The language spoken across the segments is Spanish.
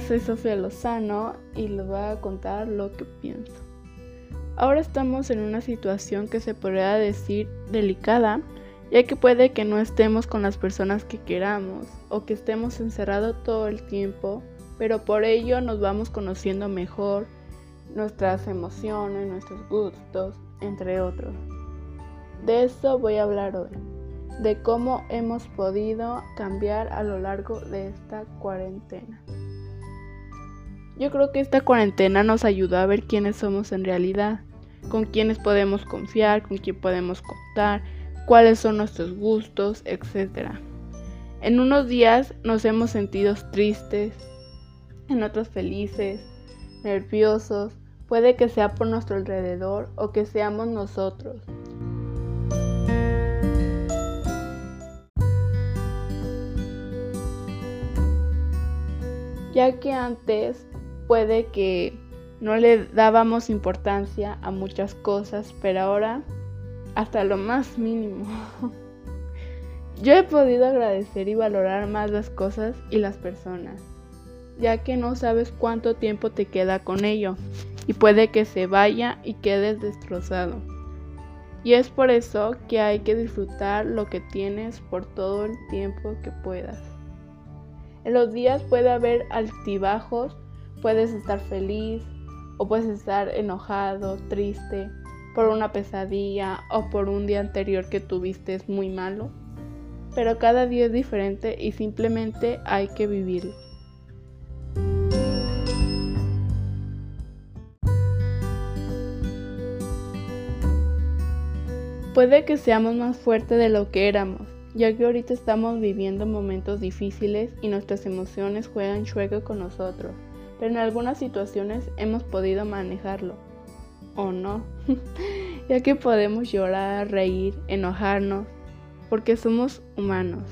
Soy Sofía Lozano y les voy a contar lo que pienso. Ahora estamos en una situación que se podría decir delicada, ya que puede que no estemos con las personas que queramos o que estemos encerrados todo el tiempo, pero por ello nos vamos conociendo mejor nuestras emociones, nuestros gustos, entre otros. De eso voy a hablar hoy de cómo hemos podido cambiar a lo largo de esta cuarentena. Yo creo que esta cuarentena nos ayudó a ver quiénes somos en realidad, con quiénes podemos confiar, con quién podemos contar, cuáles son nuestros gustos, etc. En unos días nos hemos sentido tristes, en otros felices, nerviosos, puede que sea por nuestro alrededor o que seamos nosotros. ya que antes puede que no le dábamos importancia a muchas cosas, pero ahora hasta lo más mínimo. Yo he podido agradecer y valorar más las cosas y las personas, ya que no sabes cuánto tiempo te queda con ello y puede que se vaya y quedes destrozado. Y es por eso que hay que disfrutar lo que tienes por todo el tiempo que puedas. En los días puede haber altibajos, puedes estar feliz o puedes estar enojado, triste por una pesadilla o por un día anterior que tuviste es muy malo. Pero cada día es diferente y simplemente hay que vivirlo. Puede que seamos más fuertes de lo que éramos, ya que ahorita estamos viviendo momentos difíciles y nuestras emociones juegan juego con nosotros, pero en algunas situaciones hemos podido manejarlo, o no, ya que podemos llorar, reír, enojarnos, porque somos humanos.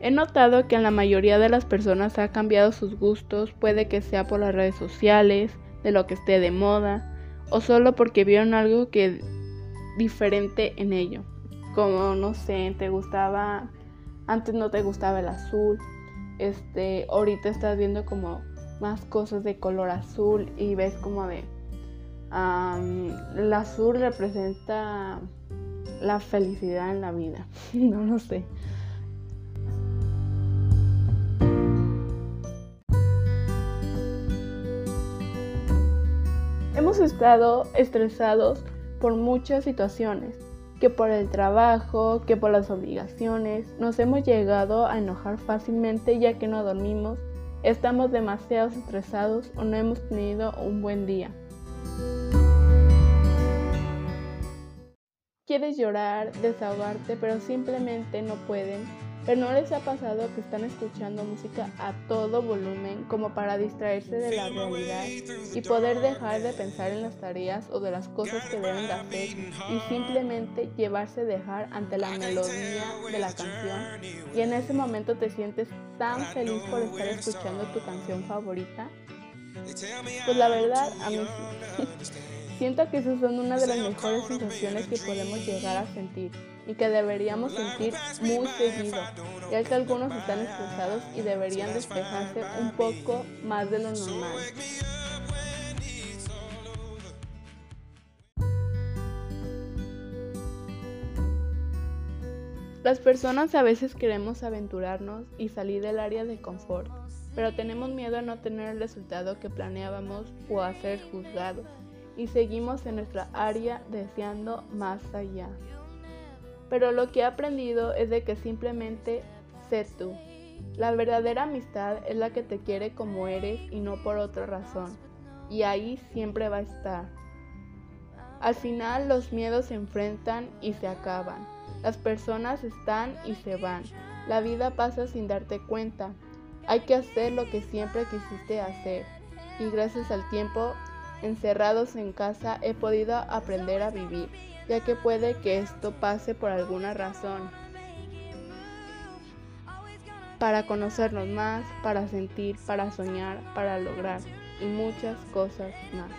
He notado que en la mayoría de las personas ha cambiado sus gustos, puede que sea por las redes sociales, de lo que esté de moda, o solo porque vieron algo que diferente en ello como no sé, te gustaba, antes no te gustaba el azul, este, ahorita estás viendo como más cosas de color azul y ves como de, el azul representa la felicidad en la vida, no lo sé. Hemos estado estresados por muchas situaciones que por el trabajo, que por las obligaciones, nos hemos llegado a enojar fácilmente ya que no dormimos, estamos demasiado estresados o no hemos tenido un buen día. Quieres llorar, desahogarte, pero simplemente no pueden pero ¿no les ha pasado que están escuchando música a todo volumen como para distraerse de la realidad y poder dejar de pensar en las tareas o de las cosas que deben de hacer y simplemente llevarse dejar ante la melodía de la canción? Y en ese momento te sientes tan feliz por estar escuchando tu canción favorita. Pues la verdad, a mí sí. Siento que esas son una de las mejores sensaciones que podemos llegar a sentir y que deberíamos sentir muy seguido, ya que algunos están estresados y deberían despejarse un poco más de lo normal. Las personas a veces queremos aventurarnos y salir del área de confort, pero tenemos miedo a no tener el resultado que planeábamos o a ser juzgados y seguimos en nuestra área deseando más allá. Pero lo que he aprendido es de que simplemente sé tú. La verdadera amistad es la que te quiere como eres y no por otra razón. Y ahí siempre va a estar. Al final los miedos se enfrentan y se acaban. Las personas están y se van. La vida pasa sin darte cuenta. Hay que hacer lo que siempre quisiste hacer. Y gracias al tiempo encerrados en casa he podido aprender a vivir, ya que puede que esto pase por alguna razón. Para conocernos más, para sentir, para soñar, para lograr y muchas cosas más.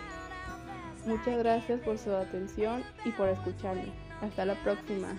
Muchas gracias por su atención y por escucharme. Hasta la próxima.